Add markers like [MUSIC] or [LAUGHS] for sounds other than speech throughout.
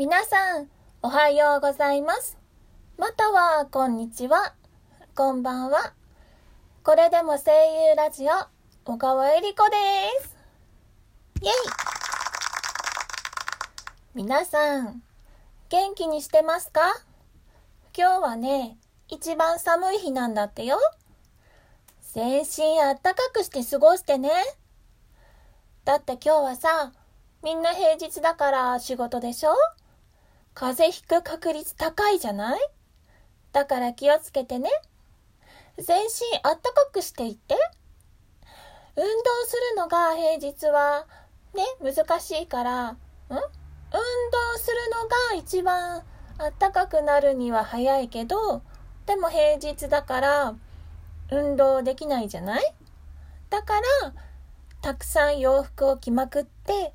皆さん、おはようございます。または、こんにちは。こんばんは。これでも声優ラジオ、小川えりこです。イェイ皆さん、元気にしてますか？今日はね、一番寒い日なんだってよ。全身あったかくして過ごしてね。だって今日はさ、みんな平日だから仕事でしょ？風邪ひく確率高いじゃない？だから気をつけてね。全身あったかくしていって。運動するのが平日はね、難しいから、ん？運動するのが一番あったかくなるには早いけど、でも平日だから運動できないじゃない？だから、たくさん洋服を着まくって、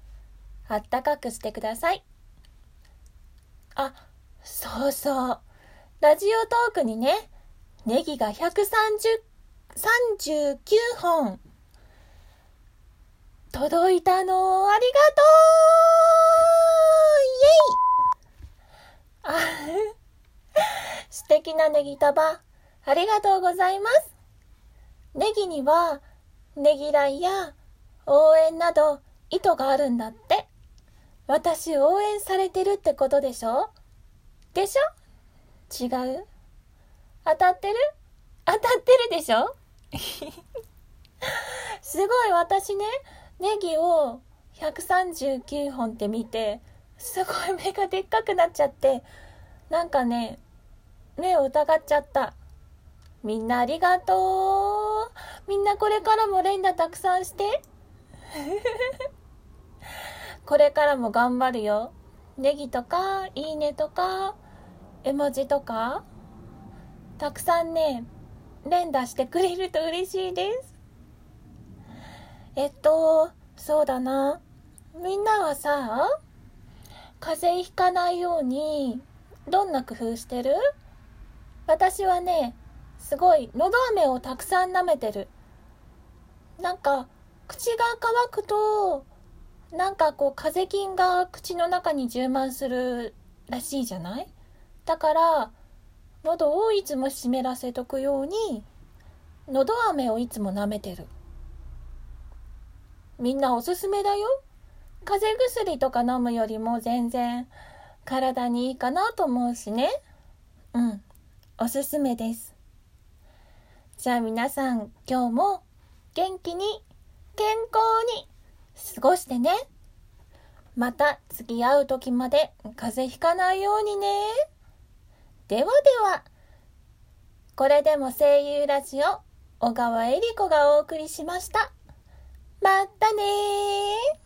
あったかくしてください。あ、そうそう。ラジオトークにね、ネギが130、39本届いたのありがとうイエイあ [LAUGHS] 素敵なネギ束ありがとうございます。ネギにはねぎらいや応援など意図があるんだって。私応援されてるってことでしょ？でしょ？違う？当たってる？当たってるでしょ？[LAUGHS] すごい私ね、ネギを139本って見て、すごい目がでっかくなっちゃって、なんかね、目を疑っちゃった。みんなありがとう。みんなこれからも連打たくさんして。これからも頑張るよ。ネギとか、いいねとか、絵文字とか、たくさんね、連打してくれると嬉しいです。えっと、そうだな。みんなはさ、風邪ひかないように、どんな工夫してる？私はね、すごい、のど飴をたくさん舐めてる。なんか、口が乾くと、なんかこう、風邪菌が口の中に充満するらしいじゃない？だから、喉をいつも湿らせとくように、のど飴をいつも舐めてる。みんなおすすめだよ。風邪薬とか飲むよりも全然体にいいかなと思うしね。うん。おすすめです。じゃあ皆さん今日も元気に健康に過ごしてね。また次会う時まで風邪ひかないようにね。ではでは、これでも声優ラジオ、小川恵里子がお送りしました。またね。